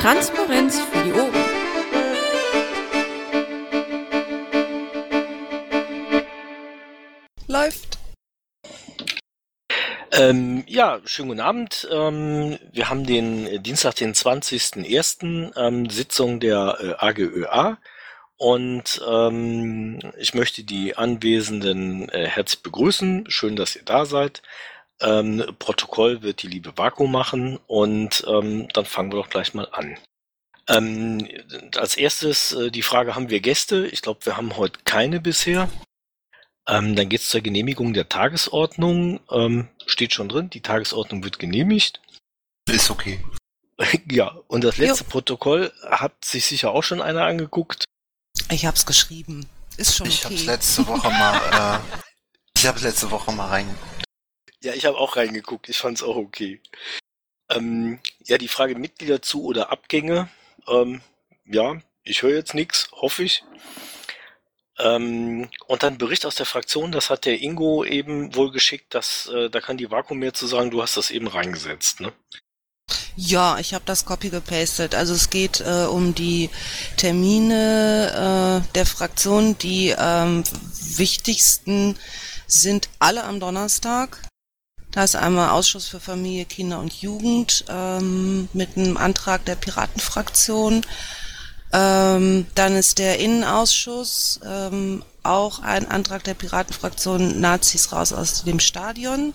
Transparenz für die Ohren. Läuft. Ähm, ja, schönen guten Abend. Ähm, wir haben den äh, Dienstag, den 20.01. Ähm, Sitzung der äh, AGÖA und ähm, ich möchte die Anwesenden äh, herzlich begrüßen. Schön, dass ihr da seid. Ähm, Protokoll wird die liebe Vaku machen und ähm, dann fangen wir doch gleich mal an. Ähm, als erstes äh, die Frage, haben wir Gäste? Ich glaube, wir haben heute keine bisher. Ähm, dann geht es zur Genehmigung der Tagesordnung. Ähm, steht schon drin, die Tagesordnung wird genehmigt. Ist okay. ja, und das letzte jo. Protokoll hat sich sicher auch schon einer angeguckt. Ich hab's geschrieben. Ist schon ich okay. Ich hab's letzte Woche mal, äh, ich hab's letzte Woche mal reingeguckt. Ja, ich habe auch reingeguckt. Ich fand's auch okay. Ähm, ja, die Frage Mitglieder zu oder Abgänge. Ähm, ja, ich höre jetzt nichts, hoffe ich. Ähm, und dann Bericht aus der Fraktion, das hat der Ingo eben wohl geschickt, dass äh, da kann die Vakuum mehr zu sagen, du hast das eben reingesetzt, ne? Ja, ich habe das Copy gepastet. Also es geht äh, um die Termine äh, der Fraktion. Die ähm, wichtigsten sind alle am Donnerstag. Da ist einmal Ausschuss für Familie, Kinder und Jugend ähm, mit einem Antrag der Piratenfraktion. Ähm, dann ist der Innenausschuss ähm, auch ein Antrag der Piratenfraktion Nazis raus aus dem Stadion.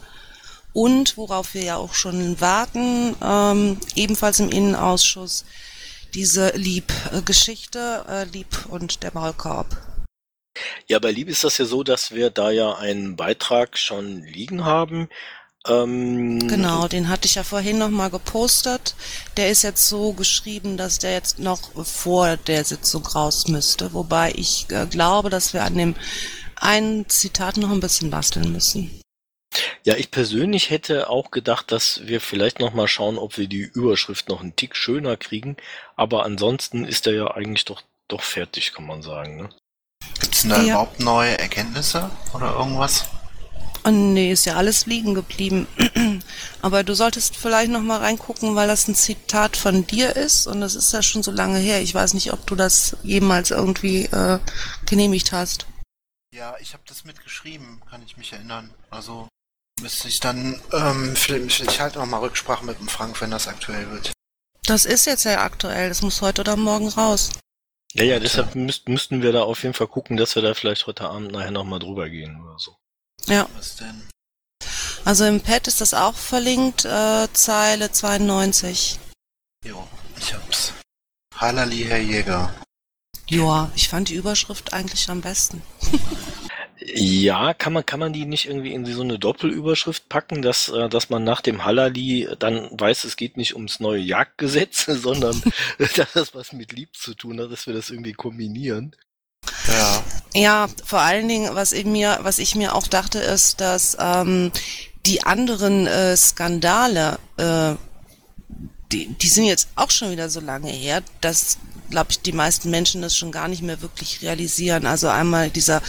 Und worauf wir ja auch schon warten, ähm, ebenfalls im Innenausschuss, diese Lieb-Geschichte, äh, Lieb und der Maulkorb. Ja, bei Lieb ist das ja so, dass wir da ja einen Beitrag schon liegen haben. Ähm, genau, den hatte ich ja vorhin nochmal gepostet. Der ist jetzt so geschrieben, dass der jetzt noch vor der Sitzung raus müsste. Wobei ich äh, glaube, dass wir an dem einen Zitat noch ein bisschen basteln müssen. Ja, ich persönlich hätte auch gedacht, dass wir vielleicht noch mal schauen, ob wir die Überschrift noch einen Tick schöner kriegen. Aber ansonsten ist er ja eigentlich doch, doch fertig, kann man sagen. Ne? Gibt es da ja. überhaupt neue Erkenntnisse oder irgendwas? Oh, nee, ist ja alles liegen geblieben. Aber du solltest vielleicht noch mal reingucken, weil das ein Zitat von dir ist und das ist ja schon so lange her. Ich weiß nicht, ob du das jemals irgendwie äh, genehmigt hast. Ja, ich habe das mitgeschrieben, kann ich mich erinnern. Also müsste ich dann ähm, vielleicht, ich halte noch mal Rücksprache mit dem Frank, wenn das aktuell wird. Das ist jetzt ja aktuell. Das muss heute oder morgen raus. Ja, ja, deshalb müsst, müssten wir da auf jeden Fall gucken, dass wir da vielleicht heute Abend nachher noch mal drüber gehen oder so. Ja. Was denn? Also im Pad ist das auch verlinkt, äh, Zeile 92. Jo, ich hab's. Halali, Herr Jäger. Joa, ich fand die Überschrift eigentlich am besten. Ja, kann man, kann man die nicht irgendwie in so eine Doppelüberschrift packen, dass, äh, dass man nach dem Hallali dann weiß, es geht nicht ums neue Jagdgesetz, sondern dass das was mit Lieb zu tun hat, dass wir das irgendwie kombinieren. Ja. Ja, vor allen Dingen, was ich mir, was ich mir auch dachte, ist, dass ähm, die anderen äh, Skandale, äh, die, die sind jetzt auch schon wieder so lange her, dass glaube ich, die meisten Menschen das schon gar nicht mehr wirklich realisieren. Also einmal dieser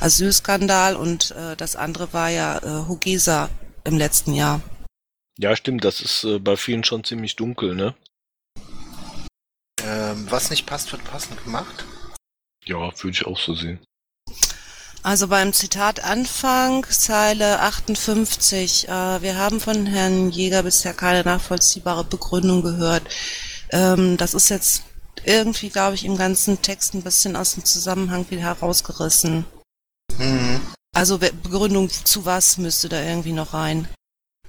Asylskandal und äh, das andere war ja äh, Hugesa im letzten Jahr. Ja, stimmt, das ist äh, bei vielen schon ziemlich dunkel, ne? Ähm, was nicht passt, wird passend gemacht. Ja, würde ich auch so sehen. Also beim Zitat Anfang, Zeile 58, äh, wir haben von Herrn Jäger bisher keine nachvollziehbare Begründung gehört. Ähm, das ist jetzt irgendwie, glaube ich, im ganzen Text ein bisschen aus dem Zusammenhang wieder herausgerissen. Mhm. Also Begründung zu was müsste da irgendwie noch rein.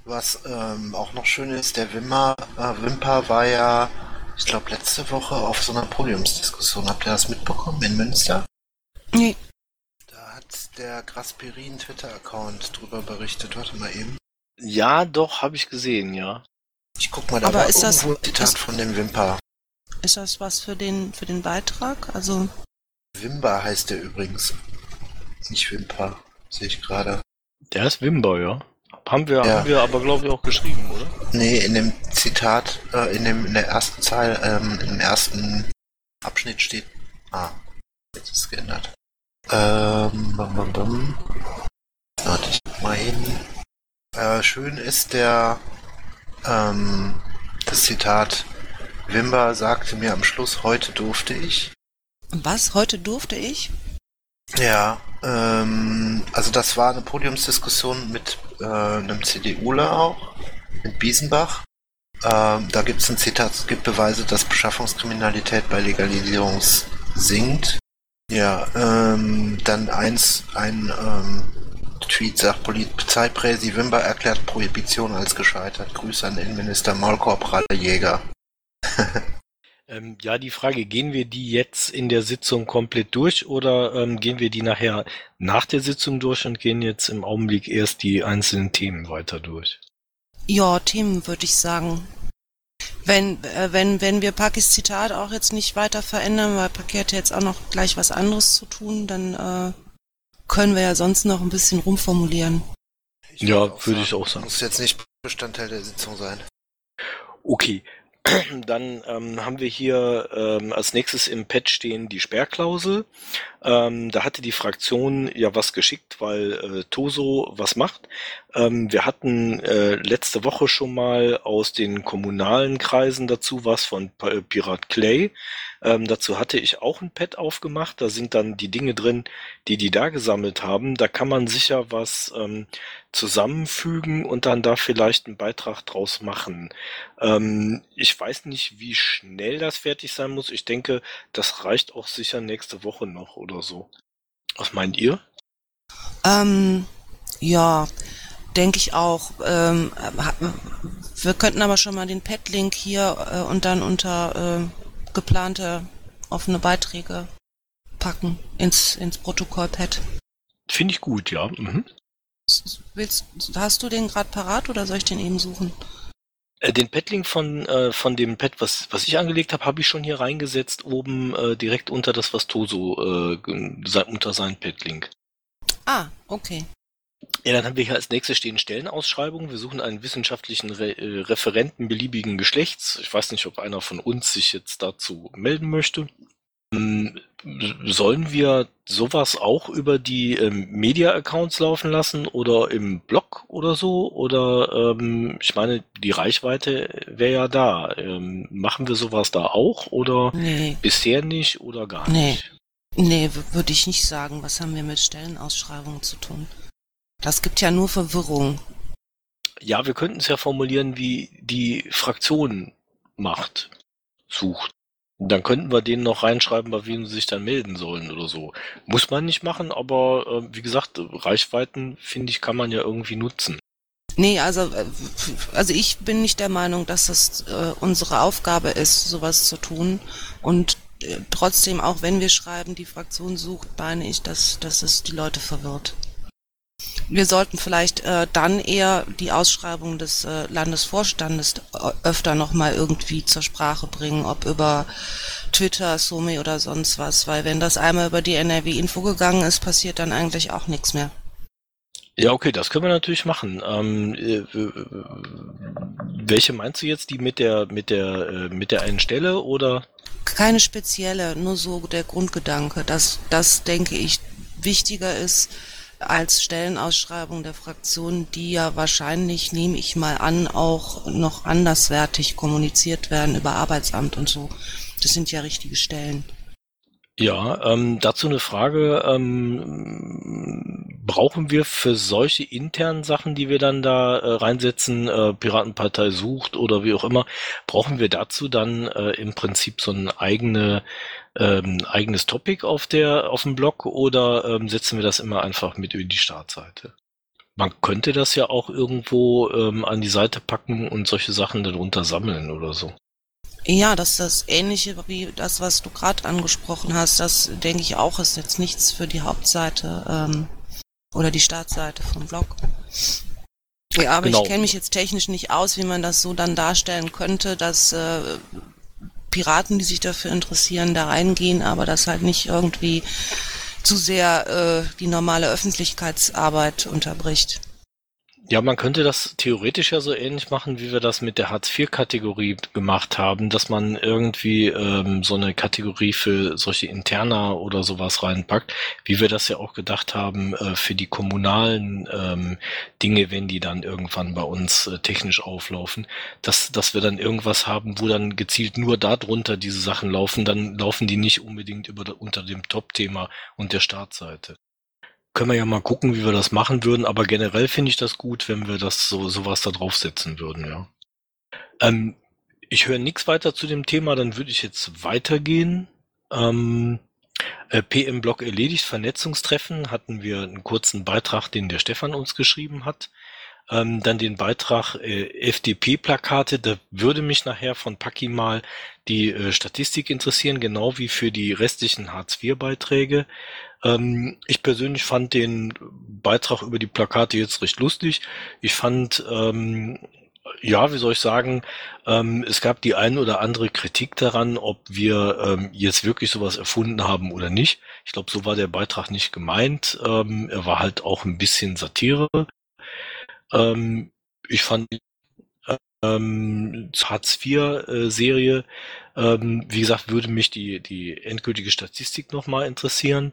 Was ähm, auch noch schön ist, der Wimmer, äh, Wimper war ja, ich glaube, letzte Woche auf so einer Podiumsdiskussion. Habt ihr das mitbekommen in Münster? Nee. Da hat der Grasperin Twitter-Account drüber berichtet. Warte mal eben. Ja, doch, habe ich gesehen, ja. Ich guck mal, da Aber war ist das- irgendwo ein Zitat ist- von dem Wimper. Ist das was für den, für den Beitrag? Also, Wimber heißt der übrigens. Nicht Wimper, sehe ich gerade. Der ist Wimber, ja. Haben wir, Ja. haben wir aber, glaube ich, auch geschrieben, oder? Nee, in dem Zitat, äh, in dem in der ersten Zeile, ähm, im ersten Abschnitt steht. Ah, jetzt ist es geändert. Ähm, bam, bam, bam. Warte, ich mal hin. Äh, schön ist der, ähm, das Zitat, Wimber sagte mir am Schluss, heute durfte ich. Was? Heute durfte ich? Ja, ähm, also das war eine Podiumsdiskussion mit äh, einem CDUler auch, mit Biesenbach. Ähm, da gibt es ein Zitat, es gibt Beweise, dass Beschaffungskriminalität bei Legalisierung sinkt. Ja, ähm, dann eins, ein ähm, Tweet sagt Polizeipräsi Wimber erklärt Prohibition als gescheitert. Grüße an Innenminister Maulkorb Jäger. ähm, ja, die Frage, gehen wir die jetzt in der Sitzung komplett durch oder ähm, gehen wir die nachher nach der Sitzung durch und gehen jetzt im Augenblick erst die einzelnen Themen weiter durch? Ja, Themen würde ich sagen. Wenn, äh, wenn, wenn wir Pakis Zitat auch jetzt nicht weiter verändern, weil Paki hat jetzt auch noch gleich was anderes zu tun, dann äh, können wir ja sonst noch ein bisschen rumformulieren. Ich ja, würde ich auch sagen. Muss jetzt nicht Bestandteil der Sitzung sein. Okay, Dann ähm, haben wir hier ähm, als nächstes im Pad stehen die Sperrklausel. Ähm, da hatte die Fraktion ja was geschickt, weil äh, Toso was macht. Ähm, wir hatten äh, letzte Woche schon mal aus den kommunalen Kreisen dazu was von P Pirat Clay. Ähm, dazu hatte ich auch ein Pad aufgemacht. Da sind dann die Dinge drin, die die da gesammelt haben. Da kann man sicher was ähm, zusammenfügen und dann da vielleicht einen Beitrag draus machen. Ähm, ich weiß nicht, wie schnell das fertig sein muss. Ich denke, das reicht auch sicher nächste Woche noch oder so. Was meint ihr? Ähm, ja, denke ich auch. Ähm, wir könnten aber schon mal den Pad-Link hier äh, und dann unter äh, geplante offene Beiträge packen ins, ins Protokoll-Pad. Finde ich gut, ja. Mhm. Willst, hast du den gerade parat oder soll ich den eben suchen? Äh, den Padlink von, äh, von dem Pad, was, was ich angelegt habe, habe ich schon hier reingesetzt, oben äh, direkt unter das, was Toso, äh, unter sein Padlink. Ah, okay. Ja, dann haben wir hier als nächstes stehen Stellenausschreibungen. Wir suchen einen wissenschaftlichen Re äh, Referenten beliebigen Geschlechts. Ich weiß nicht, ob einer von uns sich jetzt dazu melden möchte. Ähm, sollen wir sowas auch über die ähm, Media-Accounts laufen lassen oder im Blog oder so? Oder ähm, ich meine, die Reichweite wäre ja da. Ähm, machen wir sowas da auch oder nee. bisher nicht oder gar nee. nicht? Nee, würde ich nicht sagen. Was haben wir mit Stellenausschreibungen zu tun? Das gibt ja nur Verwirrung. Ja, wir könnten es ja formulieren, wie die Fraktion macht, sucht. Dann könnten wir denen noch reinschreiben, bei wem sie sich dann melden sollen oder so. Muss man nicht machen, aber äh, wie gesagt, Reichweiten, finde ich, kann man ja irgendwie nutzen. Nee, also, äh, also ich bin nicht der Meinung, dass das äh, unsere Aufgabe ist, sowas zu tun. Und äh, trotzdem, auch wenn wir schreiben, die Fraktion sucht, meine ich, dass, dass es die Leute verwirrt. Wir sollten vielleicht äh, dann eher die Ausschreibung des äh, Landesvorstandes äh, öfter nochmal irgendwie zur Sprache bringen, ob über Twitter, Sumi oder sonst was, weil wenn das einmal über die NRW-Info gegangen ist, passiert dann eigentlich auch nichts mehr. Ja, okay, das können wir natürlich machen. Ähm, äh, welche meinst du jetzt? Die mit der mit der äh, mit der einen Stelle oder? Keine spezielle, nur so der Grundgedanke, dass das denke ich wichtiger ist, als Stellenausschreibung der Fraktion, die ja wahrscheinlich, nehme ich mal an, auch noch anderswertig kommuniziert werden über Arbeitsamt und so. Das sind ja richtige Stellen. Ja, ähm, dazu eine Frage. Ähm, brauchen wir für solche internen Sachen, die wir dann da äh, reinsetzen, äh, Piratenpartei sucht oder wie auch immer, brauchen wir dazu dann äh, im Prinzip so eine eigene ähm, eigenes Topic auf der auf dem Blog oder ähm, setzen wir das immer einfach mit über die Startseite? Man könnte das ja auch irgendwo ähm, an die Seite packen und solche Sachen darunter sammeln oder so. Ja, das ist das Ähnliche wie das, was du gerade angesprochen hast. Das denke ich auch, ist jetzt nichts für die Hauptseite ähm, oder die Startseite vom Blog. Ja, aber genau. ich kenne mich jetzt technisch nicht aus, wie man das so dann darstellen könnte, dass äh, Piraten, die sich dafür interessieren, da reingehen, aber das halt nicht irgendwie zu sehr äh, die normale Öffentlichkeitsarbeit unterbricht. Ja, man könnte das theoretisch ja so ähnlich machen, wie wir das mit der Hartz-IV-Kategorie gemacht haben, dass man irgendwie ähm, so eine Kategorie für solche Interna oder sowas reinpackt, wie wir das ja auch gedacht haben äh, für die kommunalen ähm, Dinge, wenn die dann irgendwann bei uns äh, technisch auflaufen, dass, dass wir dann irgendwas haben, wo dann gezielt nur darunter diese Sachen laufen, dann laufen die nicht unbedingt über unter dem Top-Thema und der Startseite können wir ja mal gucken, wie wir das machen würden, aber generell finde ich das gut, wenn wir das so sowas da draufsetzen würden, ja. Ähm, ich höre nichts weiter zu dem Thema, dann würde ich jetzt weitergehen. Ähm, äh, PM-Blog erledigt, Vernetzungstreffen, hatten wir einen kurzen Beitrag, den der Stefan uns geschrieben hat. Ähm, dann den Beitrag äh, FDP-Plakate, da würde mich nachher von Paki mal die äh, Statistik interessieren, genau wie für die restlichen Hartz-IV-Beiträge. Ähm, ich persönlich fand den Beitrag über die Plakate jetzt recht lustig. Ich fand, ähm, ja, wie soll ich sagen, ähm, es gab die ein oder andere Kritik daran, ob wir ähm, jetzt wirklich sowas erfunden haben oder nicht. Ich glaube, so war der Beitrag nicht gemeint. Ähm, er war halt auch ein bisschen Satire. Ähm, ich fand ähm, Hartz-IV-Serie, ähm, wie gesagt, würde mich die, die endgültige Statistik nochmal interessieren.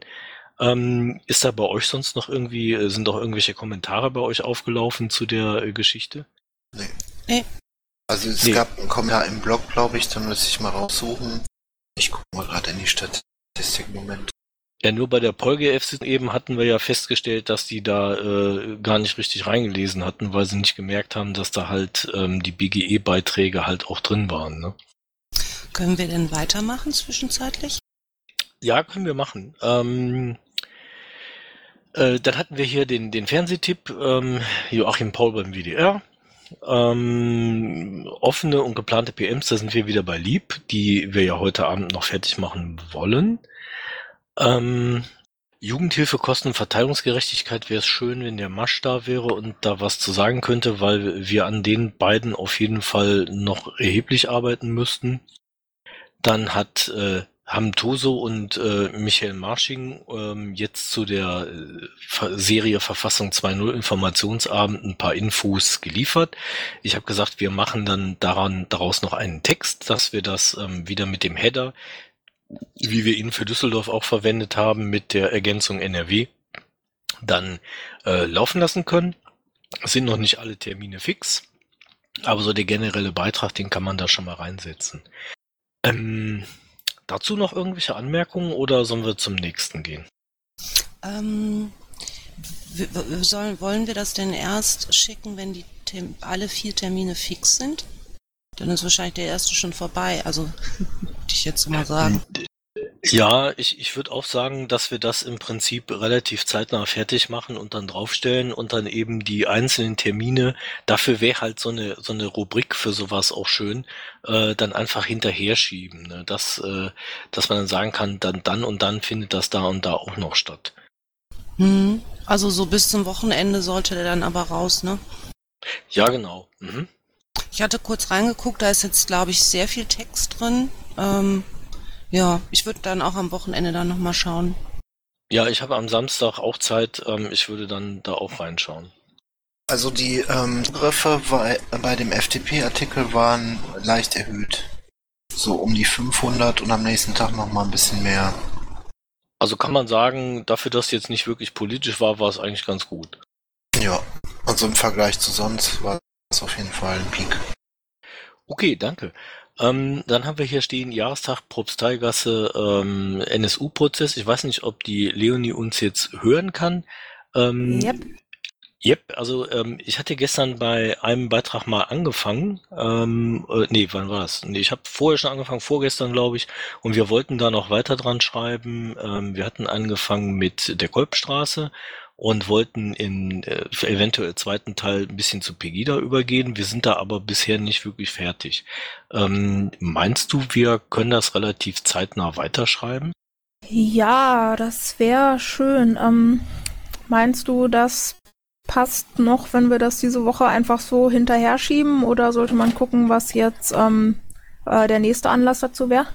Ähm, ist da bei euch sonst noch irgendwie, äh, sind doch irgendwelche Kommentare bei euch aufgelaufen zu der äh, Geschichte? Nee. nee. Also es nee. gab einen Kommentar im Blog, glaube ich, dann müsste ich mal raussuchen. Ich gucke mal gerade in die Statistik, Moment. Ja, nur bei der PolGF eben hatten wir ja festgestellt, dass die da äh, gar nicht richtig reingelesen hatten, weil sie nicht gemerkt haben, dass da halt ähm, die BGE-Beiträge halt auch drin waren. Ne? Können wir denn weitermachen zwischenzeitlich? Ja, können wir machen. Ähm, äh, dann hatten wir hier den, den Fernsehtipp ähm, Joachim Paul beim WDR. Ähm, offene und geplante PMs, da sind wir wieder bei Lieb, die wir ja heute Abend noch fertig machen wollen. Ähm, Jugendhilfe, Kosten und Verteilungsgerechtigkeit wäre es schön, wenn der Masch da wäre und da was zu sagen könnte, weil wir an den beiden auf jeden Fall noch erheblich arbeiten müssten. Dann hat äh, haben Toso und äh, Michael Marsching ähm, jetzt zu der äh, Serie Verfassung 2.0 Informationsabend ein paar Infos geliefert. Ich habe gesagt, wir machen dann daran daraus noch einen Text, dass wir das ähm, wieder mit dem Header, wie wir ihn für Düsseldorf auch verwendet haben, mit der Ergänzung NRW dann äh, laufen lassen können. Es sind noch nicht alle Termine fix, aber so der generelle Beitrag, den kann man da schon mal reinsetzen. Ähm, Dazu noch irgendwelche Anmerkungen oder sollen wir zum nächsten gehen? Ähm, sollen, wollen wir das denn erst schicken, wenn die alle vier Termine fix sind? Dann ist wahrscheinlich der erste schon vorbei. Also, würde ich jetzt mal sagen. Ja, ich, ich würde auch sagen, dass wir das im Prinzip relativ zeitnah fertig machen und dann draufstellen und dann eben die einzelnen Termine, dafür wäre halt so eine, so eine Rubrik für sowas auch schön, äh, dann einfach hinterher schieben. Ne? Dass, äh, dass man dann sagen kann, dann, dann und dann findet das da und da auch noch statt. Hm, also so bis zum Wochenende sollte der dann aber raus, ne? Ja, genau. Mhm. Ich hatte kurz reingeguckt, da ist jetzt, glaube ich, sehr viel Text drin. Ähm, ja, ich würde dann auch am Wochenende dann nochmal schauen. Ja, ich habe am Samstag auch Zeit. Ähm, ich würde dann da auch reinschauen. Also die ähm, Zugriffe bei, bei dem FTP-Artikel waren leicht erhöht. So um die 500 und am nächsten Tag nochmal ein bisschen mehr. Also kann man sagen, dafür, dass jetzt nicht wirklich politisch war, war es eigentlich ganz gut. Ja, also im Vergleich zu sonst war es auf jeden Fall ein Peak. Okay, danke. Ähm, dann haben wir hier stehen Jahrestag Propsteigasse ähm, NSU-Prozess. Ich weiß nicht, ob die Leonie uns jetzt hören kann. Ähm, yep. Yep, also ähm, ich hatte gestern bei einem Beitrag mal angefangen. Ähm, äh, nee, wann war das? Nee, ich habe vorher schon angefangen, vorgestern glaube ich, und wir wollten da noch weiter dran schreiben. Ähm, wir hatten angefangen mit der Kolbstraße und wollten in äh, eventuell zweiten Teil ein bisschen zu Pegida übergehen. Wir sind da aber bisher nicht wirklich fertig. Ähm, meinst du, wir können das relativ zeitnah weiterschreiben? Ja, das wäre schön. Ähm, meinst du, das passt noch, wenn wir das diese Woche einfach so hinterher schieben oder sollte man gucken, was jetzt ähm, äh, der nächste Anlass dazu wäre?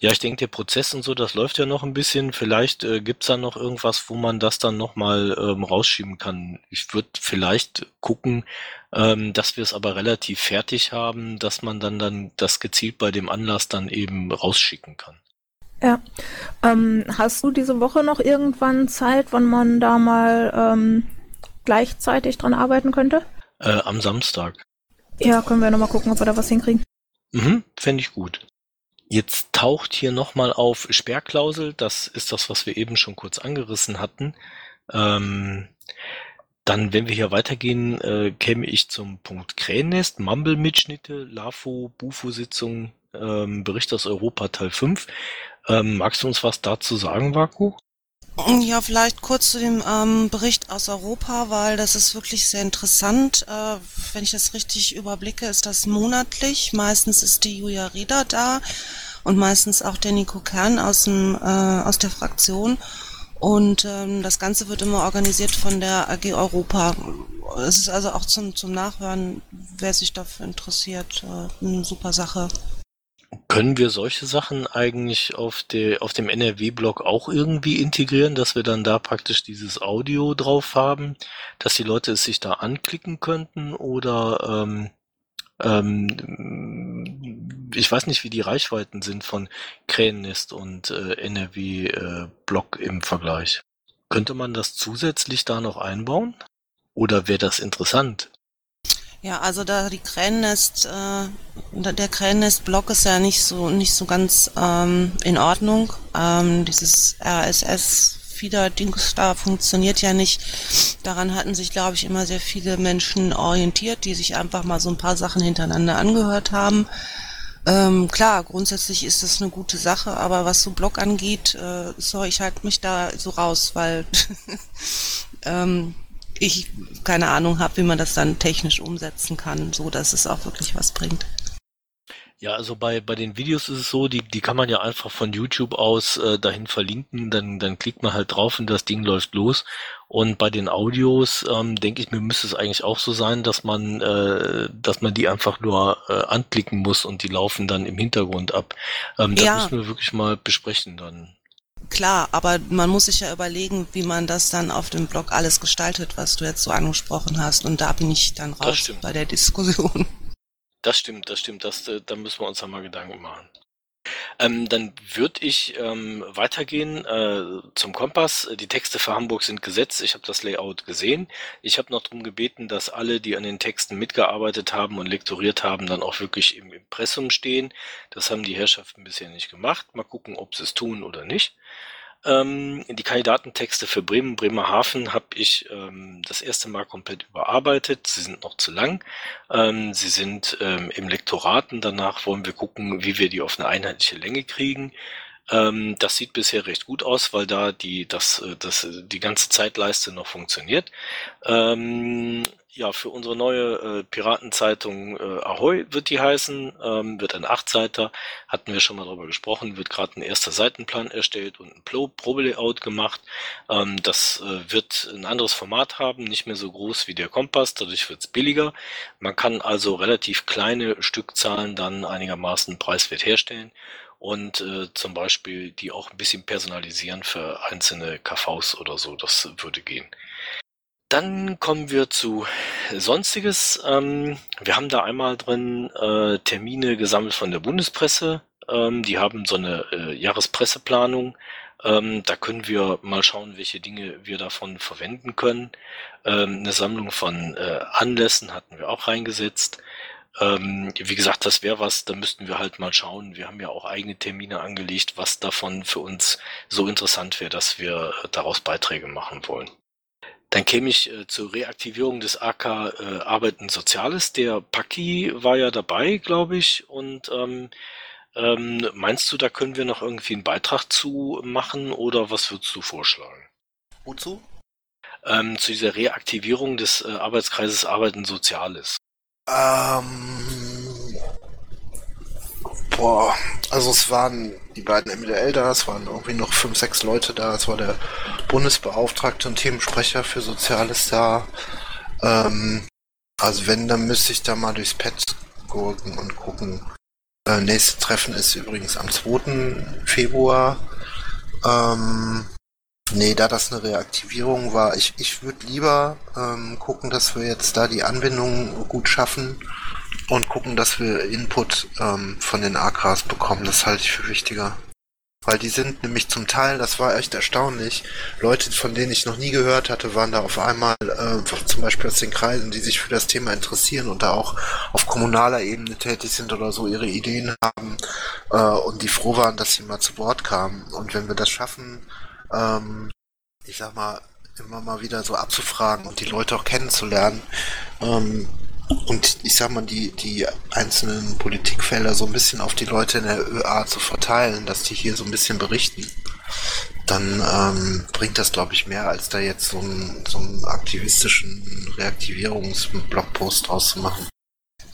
Ja, ich denke, der Prozess und so, das läuft ja noch ein bisschen. Vielleicht äh, gibt's da noch irgendwas, wo man das dann nochmal ähm, rausschieben kann. Ich würde vielleicht gucken, ähm, dass wir es aber relativ fertig haben, dass man dann, dann das gezielt bei dem Anlass dann eben rausschicken kann. Ja. Ähm, hast du diese Woche noch irgendwann Zeit, wann man da mal ähm, gleichzeitig dran arbeiten könnte? Äh, am Samstag. Ja, können wir nochmal gucken, ob wir da was hinkriegen. Mhm, fände ich gut. Jetzt taucht hier nochmal auf Sperrklausel. Das ist das, was wir eben schon kurz angerissen hatten. Ähm, dann, wenn wir hier weitergehen, äh, käme ich zum Punkt Krähennest, Mumble-Mitschnitte, LAFO, Bufo-Sitzung, ähm, Bericht aus Europa Teil 5. Ähm, magst du uns was dazu sagen, Vaku? Ja, vielleicht kurz zu dem ähm, Bericht aus Europa, weil das ist wirklich sehr interessant. Äh, wenn ich das richtig überblicke, ist das monatlich. Meistens ist die Julia Rieder da und meistens auch der Nico Kern aus, dem, äh, aus der Fraktion. Und ähm, das Ganze wird immer organisiert von der AG Europa. Es ist also auch zum, zum Nachhören, wer sich dafür interessiert, äh, eine super Sache. Können wir solche Sachen eigentlich auf, der, auf dem NRW-Blog auch irgendwie integrieren, dass wir dann da praktisch dieses Audio drauf haben, dass die Leute es sich da anklicken könnten oder ähm, ähm, ich weiß nicht, wie die Reichweiten sind von Krähennest und äh, NRW-Blog äh, im Vergleich. Könnte man das zusätzlich da noch einbauen? Oder wäre das interessant? Ja, also da die Krähennest, äh, der Krähennest-Block ist ja nicht so nicht so ganz ähm, in Ordnung. Ähm, dieses RSS Feeder-Dings da funktioniert ja nicht. Daran hatten sich, glaube ich, immer sehr viele Menschen orientiert, die sich einfach mal so ein paar Sachen hintereinander angehört haben. Ähm, klar, grundsätzlich ist das eine gute Sache, aber was so Blog angeht, äh, sorry, ich halte mich da so raus, weil ähm, ich keine Ahnung habe, wie man das dann technisch umsetzen kann, so dass es auch wirklich was bringt. Ja, also bei, bei den Videos ist es so, die, die kann man ja einfach von YouTube aus äh, dahin verlinken, dann, dann klickt man halt drauf und das Ding läuft los. Und bei den Audios ähm, denke ich mir, müsste es eigentlich auch so sein, dass man, äh, dass man die einfach nur äh, anklicken muss und die laufen dann im Hintergrund ab. Ähm, das Ja. müssen wir wirklich mal besprechen dann. Klar, aber man muss sich ja überlegen, wie man das dann auf dem Blog alles gestaltet, was du jetzt so angesprochen hast. Und da bin ich dann raus bei der Diskussion. Das stimmt, das stimmt, das, äh, da müssen wir uns ja mal Gedanken machen. Ähm, dann würde ich ähm, weitergehen äh, zum Kompass. Die Texte für Hamburg sind gesetzt. Ich habe das Layout gesehen. Ich habe noch darum gebeten, dass alle, die an den Texten mitgearbeitet haben und lektoriert haben, dann auch wirklich im Impressum stehen. Das haben die Herrschaften bisher nicht gemacht. Mal gucken, ob sie es tun oder nicht. Ähm, die Kandidatentexte für Bremen, Bremerhaven habe ich ähm, das erste Mal komplett überarbeitet. Sie sind noch zu lang. Ähm, sie sind ähm, im Lektoraten. Danach wollen wir gucken, wie wir die auf eine einheitliche Länge kriegen. Ähm, das sieht bisher recht gut aus, weil da die, das, äh, das, äh, die ganze Zeitleiste noch funktioniert. Ähm, ja, für unsere neue äh, Piratenzeitung äh, Ahoi wird die heißen, ähm, wird ein Achtseiter, hatten wir schon mal drüber gesprochen, wird gerade ein erster Seitenplan erstellt und ein Pro Probelayout gemacht. Ähm, das äh, wird ein anderes Format haben, nicht mehr so groß wie der Kompass, dadurch wird es billiger. Man kann also relativ kleine Stückzahlen dann einigermaßen preiswert herstellen und äh, zum Beispiel die auch ein bisschen personalisieren für einzelne KVs oder so, das würde gehen. Dann kommen wir zu Sonstiges. Ähm, wir haben da einmal drin äh, Termine gesammelt von der Bundespresse. Ähm, die haben so eine äh, Jahrespresseplanung. Ähm, da können wir mal schauen, welche Dinge wir davon verwenden können. Ähm, eine Sammlung von äh, Anlässen hatten wir auch reingesetzt. Ähm, wie gesagt, das wäre was, da müssten wir halt mal schauen. Wir haben ja auch eigene Termine angelegt, was davon für uns so interessant wäre, dass wir äh, daraus Beiträge machen wollen. Dann käme ich äh, zur Reaktivierung des AK äh, Arbeiten Soziales. Der Paki war ja dabei, glaube ich. Und ähm, ähm, meinst du, da können wir noch irgendwie einen Beitrag zu machen oder was würdest du vorschlagen? Wozu? Ähm, zu dieser Reaktivierung des äh, Arbeitskreises Arbeiten Soziales. Ähm, boah, also es waren die beiden MDL da, es waren irgendwie noch fünf, sechs Leute da, es war der Bundesbeauftragte und Themensprecher für Soziales da. Ähm, also wenn, dann müsste ich da mal durchs Pad gucken und gucken. Äh, nächstes Treffen ist übrigens am 2. Februar. Ähm, nee, da das eine Reaktivierung war, ich, ich würde lieber ähm, gucken, dass wir jetzt da die Anbindung gut schaffen und gucken, dass wir Input ähm, von den Akras bekommen. Das halte ich für wichtiger. Weil die sind nämlich zum Teil, das war echt erstaunlich, Leute, von denen ich noch nie gehört hatte, waren da auf einmal, äh, zum Beispiel aus den Kreisen, die sich für das Thema interessieren und da auch auf kommunaler Ebene tätig sind oder so ihre Ideen haben äh, und die froh waren, dass sie mal zu Wort kamen. Und wenn wir das schaffen, ähm, ich sag mal, immer mal wieder so abzufragen und die Leute auch kennenzulernen, ähm, und ich sag mal, die, die einzelnen Politikfelder so ein bisschen auf die Leute in der ÖA zu verteilen, dass die hier so ein bisschen berichten, dann ähm, bringt das, glaube ich, mehr, als da jetzt so einen, so einen aktivistischen Reaktivierungsblogpost draus zu machen.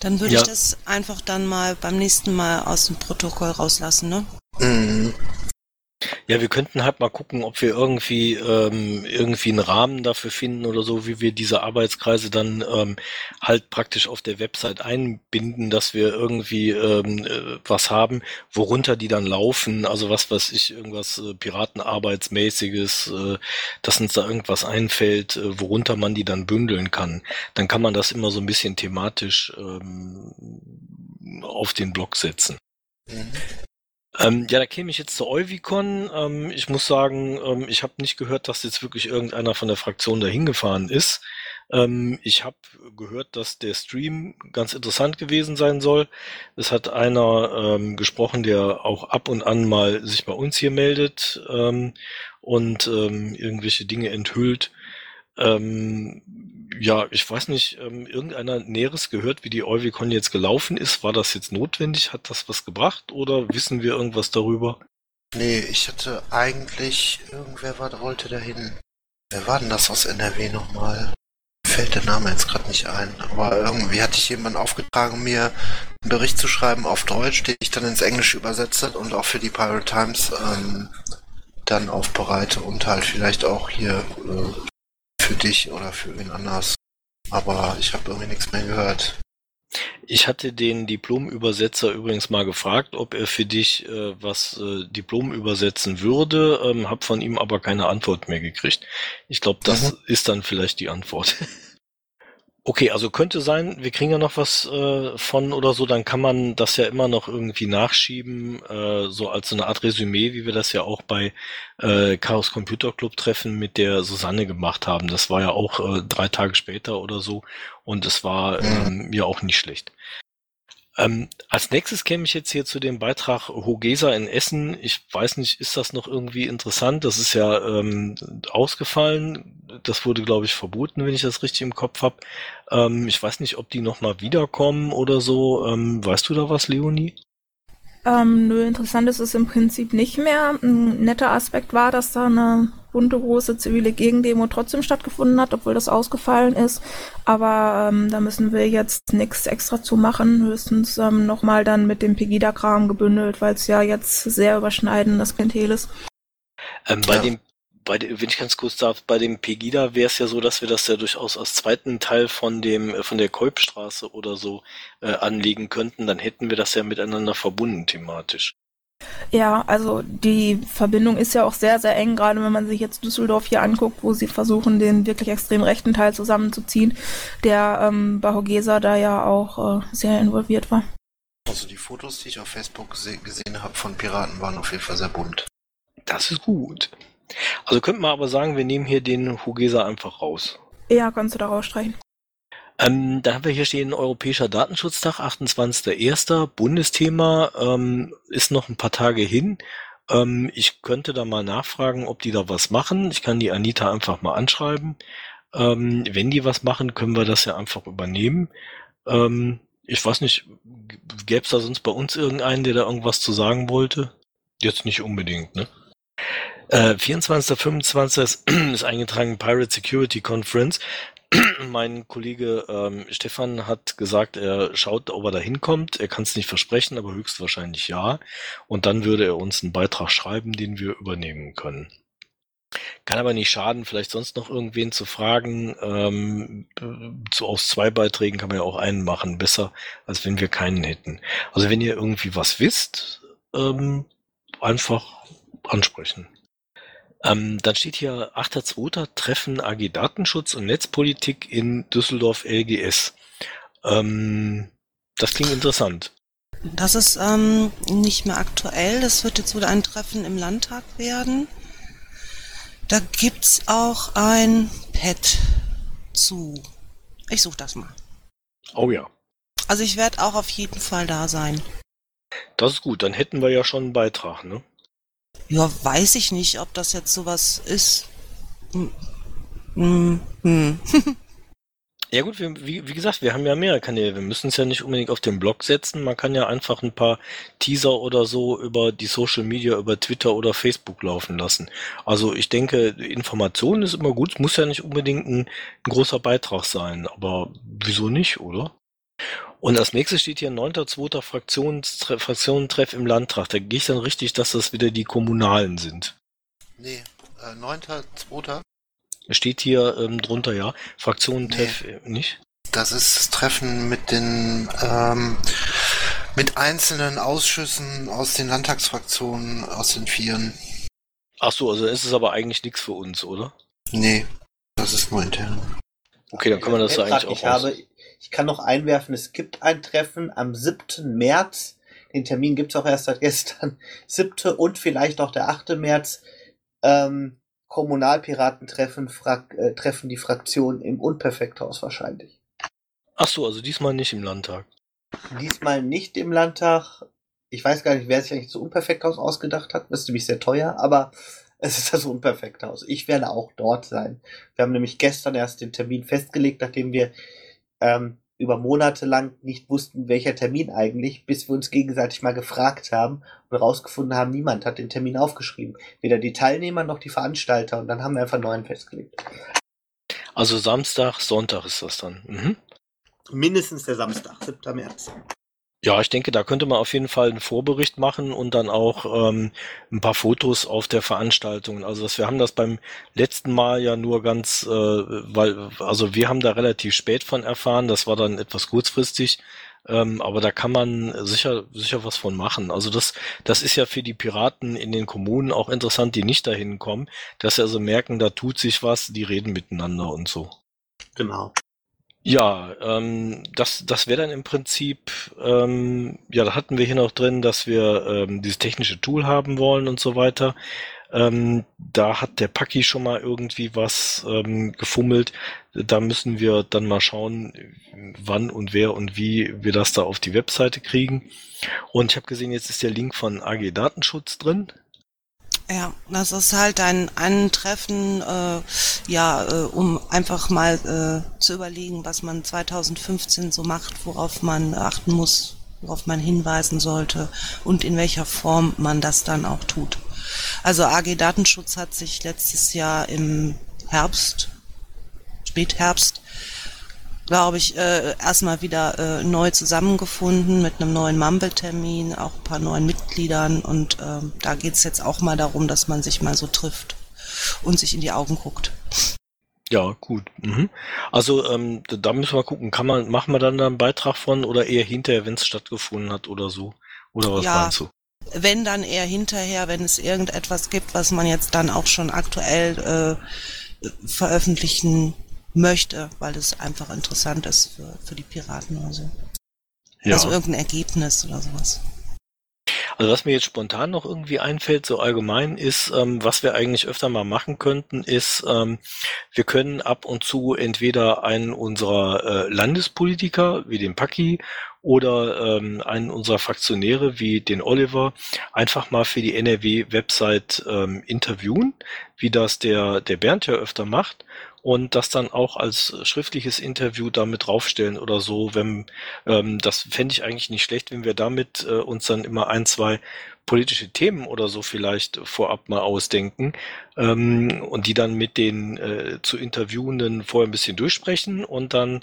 Dann würde Ja. ich das einfach dann mal beim nächsten Mal aus dem Protokoll rauslassen, ne? Mhm. Ja, wir könnten halt mal gucken, ob wir irgendwie ähm, irgendwie einen Rahmen dafür finden oder so, wie wir diese Arbeitskreise dann ähm, halt praktisch auf der Website einbinden, dass wir irgendwie ähm, äh, was haben, worunter die dann laufen, also was weiß ich, irgendwas äh, Piratenarbeitsmäßiges, äh, dass uns da irgendwas einfällt, äh, worunter man die dann bündeln kann. Dann kann man das immer so ein bisschen thematisch ähm, auf den Blog setzen. Mhm. Ähm, ja, da käme ich jetzt zur Euvicon. Ähm, ich muss sagen, ähm, ich habe nicht gehört, dass jetzt wirklich irgendeiner von der Fraktion dahin gefahren ist. Ähm, ich habe gehört, dass der Stream ganz interessant gewesen sein soll. Es hat einer ähm, gesprochen, der auch ab und an mal sich bei uns hier meldet ähm, und irgendwelche Dinge enthüllt. Ähm, ja, ich weiß nicht, ähm, irgendeiner Näheres gehört, wie die Euvicon jetzt gelaufen ist. War das jetzt notwendig? Hat das was gebracht oder wissen wir irgendwas darüber? Nee, ich hatte eigentlich, irgendwer war, wollte dahin. Wer war denn das aus NRW nochmal? Fällt der Name jetzt gerade nicht ein. Aber irgendwie hatte ich jemanden aufgetragen, mir einen Bericht zu schreiben auf Deutsch, den ich dann ins Englische übersetze und auch für die Pirate Times ähm, dann aufbereite und halt vielleicht auch hier äh, für dich oder für wen anders. Aber ich habe irgendwie nichts mehr gehört. Ich hatte den Diplomübersetzer übrigens mal gefragt, ob er für dich äh, was äh, Diplom übersetzen würde, ähm, habe von ihm aber keine Antwort mehr gekriegt. Ich glaube, das Mhm. ist dann vielleicht die Antwort. Okay, also könnte sein, wir kriegen ja noch was äh, von oder so, dann kann man das ja immer noch irgendwie nachschieben, äh, so als so eine Art Resümee, wie wir das ja auch bei äh, Chaos Computer Club Treffen mit der Susanne gemacht haben. Das war ja auch äh, drei Tage später oder so und es war ähm, ja auch nicht schlecht. Ähm, als nächstes käme ich jetzt hier zu dem Beitrag Hogesa in Essen. Ich weiß nicht, ist das noch irgendwie interessant? Das ist ja ähm, ausgefallen. Das wurde, glaube ich, verboten, wenn ich das richtig im Kopf habe. Ähm, ich weiß nicht, ob die noch mal wiederkommen oder so. Ähm, weißt du da was, Leonie? Ähm, nö, interessant ist es im Prinzip nicht mehr. Ein netter Aspekt war, dass da eine bunte große zivile Gegendemo trotzdem stattgefunden hat, obwohl das ausgefallen ist. Aber ähm, da müssen wir jetzt nichts extra zu machen, höchstens ähm, nochmal dann mit dem Pegida-Kram gebündelt, weil es ja jetzt sehr überschneiden das Klientel ist. Ähm, bei Ja. dem, bei wenn ich ganz kurz darf, bei dem Pegida wäre es ja so, dass wir das ja durchaus als zweiten Teil von dem, äh, von der Kolbstraße oder so äh, anlegen könnten. Dann hätten wir das ja miteinander verbunden thematisch. Ja, also die Verbindung ist ja auch sehr, sehr eng, gerade wenn man sich jetzt Düsseldorf hier anguckt, wo sie versuchen, den wirklich extrem rechten Teil zusammenzuziehen, der ähm, bei Hogesa da ja auch äh, sehr involviert war. Also die Fotos, die ich auf Facebook gese gesehen habe von Piraten, waren auf jeden Fall sehr bunt. Das ist gut. Also könnten wir aber sagen, wir nehmen hier den Hugesa einfach raus. Ja, kannst du da rausstreichen. Ähm, da haben wir hier stehen Europäischer Datenschutztag, 28.01. Bundesthema, ähm, ist noch ein paar Tage hin. Ähm, ich könnte da mal nachfragen, ob die da was machen. Ich kann die Anita einfach mal anschreiben. Ähm, wenn die was machen, können wir das ja einfach übernehmen. Ähm, ich weiß nicht, gäbe es da sonst bei uns irgendeinen, der da irgendwas zu sagen wollte? Jetzt nicht unbedingt, ne? Äh, 24. 25. ist, eingetragen Pirate Security Conference. mein Kollege ähm, Stefan hat gesagt, er schaut, ob er da hinkommt. Er kann es nicht versprechen, aber höchstwahrscheinlich ja. Und dann würde er uns einen Beitrag schreiben, den wir übernehmen können. Kann aber nicht schaden, vielleicht sonst noch irgendwen zu fragen. Ähm, so aus zwei Beiträgen kann man ja auch einen machen, besser als wenn wir keinen hätten. Also wenn ihr irgendwie was wisst, ähm, einfach ansprechen. Ähm, dann steht hier 8.2. Treffen AG Datenschutz und Netzpolitik in Düsseldorf LGS. Ähm, das klingt interessant. Das ist ähm, nicht mehr aktuell. Das wird jetzt wieder ein Treffen im Landtag werden. Da gibt's auch ein Pad zu. Ich suche das mal. Oh ja. Also ich werde auch auf jeden Fall da sein. Das ist gut, dann hätten wir ja schon einen Beitrag, ne? Ja, weiß ich nicht, ob das jetzt sowas ist. Hm. Hm. Hm. Ja gut, wir, wie, wie gesagt, wir haben ja mehrere Kanäle. Wir müssen es ja nicht unbedingt auf den Blog setzen. Man kann ja einfach ein paar Teaser oder so über die Social Media, über Twitter oder Facebook laufen lassen. Also ich denke, Information ist immer gut. Es muss ja nicht unbedingt ein, ein großer Beitrag sein. Aber wieso nicht, oder? Und als nächstes steht hier 9.2. Fraktionstreff, Fraktionentreff im Landtag. Da gehe ich dann richtig, dass das wieder die Kommunalen sind. Nee, äh, 9.2. Steht hier ähm, drunter, ja. Fraktionentreff Nee. äh, nicht? Das ist das Treffen mit den ähm, mit einzelnen Ausschüssen aus den Landtagsfraktionen, aus den Vieren. Ach so, also ist es aber eigentlich nichts für uns, oder? Nee, das ist nur intern. Okay, dann kann man das ja eigentlich auch ich habe, ich kann noch einwerfen, es gibt ein Treffen am 7. März. Den Termin gibt's auch erst seit gestern. 7. und vielleicht auch der 8. März. Ähm, Kommunalpiratentreffen Frak äh, treffen die Fraktion im Unperfekthaus wahrscheinlich. Ach so, also diesmal nicht im Landtag. Diesmal nicht im Landtag. Ich weiß gar nicht, wer sich eigentlich zu Unperfekthaus ausgedacht hat. Das ist nämlich sehr teuer, aber es ist das Unperfekthaus. Ich werde auch dort sein. Wir haben nämlich gestern erst den Termin festgelegt, nachdem wir ähm, über Monate lang nicht wussten, welcher Termin eigentlich, bis wir uns gegenseitig mal gefragt haben und herausgefunden haben, niemand hat den Termin aufgeschrieben. Weder die Teilnehmer noch die Veranstalter. Und dann haben wir einfach einen neuen festgelegt. Also Samstag, Sonntag ist das dann. Mhm. Mindestens der Samstag, 7. März. Ja, ich denke, da könnte man auf jeden Fall einen Vorbericht machen und dann auch ähm, ein paar Fotos auf der Veranstaltung. Also das, wir haben das beim letzten Mal ja nur ganz, äh, weil, also wir haben da relativ spät von erfahren, das war dann etwas kurzfristig, ähm, aber da kann man sicher, sicher was von machen. Also das, das ist ja für die Piraten in den Kommunen auch interessant, die nicht dahin kommen, dass sie also merken, da tut sich was, die reden miteinander und so. Genau. Ja, ähm, das, das wäre dann im Prinzip, ähm, ja, da hatten wir hier noch drin, dass wir ähm, dieses technische Tool haben wollen und so weiter. Ähm, da hat der Paki schon mal irgendwie was ähm, gefummelt. Da müssen wir dann mal schauen, wann und wer und wie wir das da auf die Webseite kriegen. Und ich habe gesehen, jetzt ist der Link von AG Datenschutz drin. Ja, das ist halt ein, ein Treffen, äh, ja, äh, um einfach mal äh, zu überlegen, was man 2015 so macht, worauf man achten muss, worauf man hinweisen sollte und in welcher Form man das dann auch tut. Also AG Datenschutz hat sich letztes Jahr im Herbst, Spätherbst, glaube ich, äh, erstmal wieder äh, neu zusammengefunden mit einem neuen Mumble-Termin, auch ein paar neuen Mitgliedern und ähm, da geht's jetzt auch mal darum, dass man sich mal so trifft und sich in die Augen guckt. Ja, gut. Mhm. Also ähm, da- da müssen wir gucken, kann man, machen wir dann da einen Beitrag von oder eher hinterher, wenn es stattgefunden hat oder so? Oder was Ja. meinst du? Wenn dann eher hinterher, wenn es irgendetwas gibt, was man jetzt dann auch schon aktuell äh, veröffentlichen möchte, weil es einfach interessant ist für, für die Piraten oder so. Ja. Also irgendein Ergebnis oder sowas. Also was mir jetzt spontan noch irgendwie einfällt, so allgemein, ist, ähm, was wir eigentlich öfter mal machen könnten, ist, ähm, wir können ab und zu entweder einen unserer äh, Landespolitiker, wie den Paki, oder ähm, einen unserer Fraktionäre, wie den Oliver, einfach mal für die NRW-Website ähm, interviewen, wie das der, der Bernd ja öfter macht, und das dann auch als schriftliches Interview damit draufstellen oder so, wenn ähm, das fände ich eigentlich nicht schlecht, wenn wir damit äh, uns dann immer ein, zwei politische Themen oder so vielleicht vorab mal ausdenken ähm, und die dann mit den äh, zu Interviewenden vorher ein bisschen durchsprechen und dann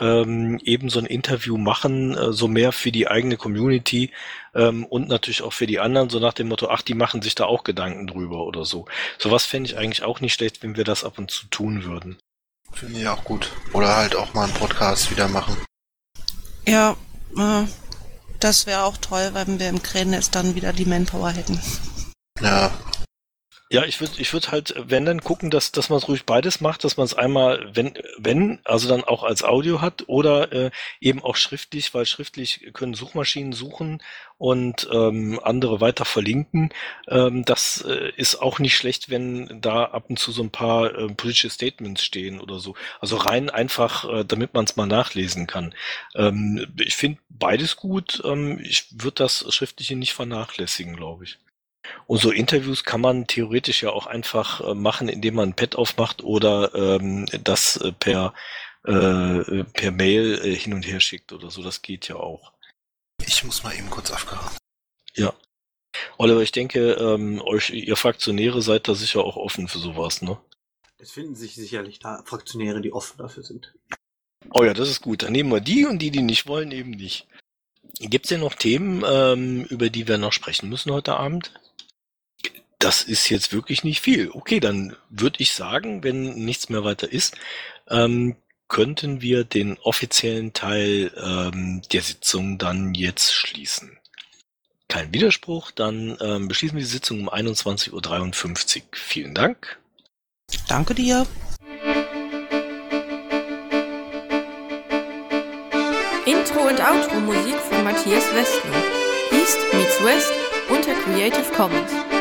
ähm, eben so ein Interview machen, äh, so mehr für die eigene Community ähm, und natürlich auch für die anderen, so nach dem Motto, ach, die machen sich da auch Gedanken drüber oder so. Sowas fände ich eigentlich auch nicht schlecht, wenn wir das ab und zu tun würden. Finde ich auch gut. Oder halt auch mal einen Podcast wieder machen. Ja, äh, das wäre auch toll, wenn wir im Krähennest dann wieder die Manpower hätten. Ja, Ja, ich würde ich würd halt, wenn dann gucken, dass, dass man es ruhig beides macht, dass man es einmal, wenn, wenn, also dann auch als Audio hat oder äh, eben auch schriftlich, weil schriftlich können Suchmaschinen suchen und ähm, andere weiter verlinken. Ähm, das äh, ist auch nicht schlecht, wenn da ab und zu so ein paar äh, politische Statements stehen oder so. Also rein einfach, äh, damit man es mal nachlesen kann. Ähm, ich finde beides gut. Ähm, ich würde das Schriftliche nicht vernachlässigen, glaube ich. Und so Interviews kann man theoretisch ja auch einfach äh, machen, indem man ein Pad aufmacht oder ähm, das äh, per, äh, per Mail äh, hin und her schickt oder so. Das geht ja auch. ich muss mal eben kurz aufgehört. Ja. Oliver, ich denke, ähm, euch, ihr Fraktionäre seid da sicher auch offen für sowas, ne? Es finden sich sicherlich da Fraktionäre, die offen dafür sind. Oh ja, das ist gut. Dann nehmen wir die und die, die nicht wollen, eben nicht. Gibt es denn noch Themen, ähm, über die wir noch sprechen müssen heute Abend? Das ist jetzt wirklich nicht viel. Okay, dann würde ich sagen, wenn nichts mehr weiter ist, ähm, könnten wir den offiziellen Teil ähm, der Sitzung dann jetzt schließen. Kein Widerspruch, dann ähm, beschließen wir die Sitzung um 21.53 Uhr. Vielen Dank. Danke dir. Intro und Outro Musik von Matthias Westner. East meets West unter Creative Commons.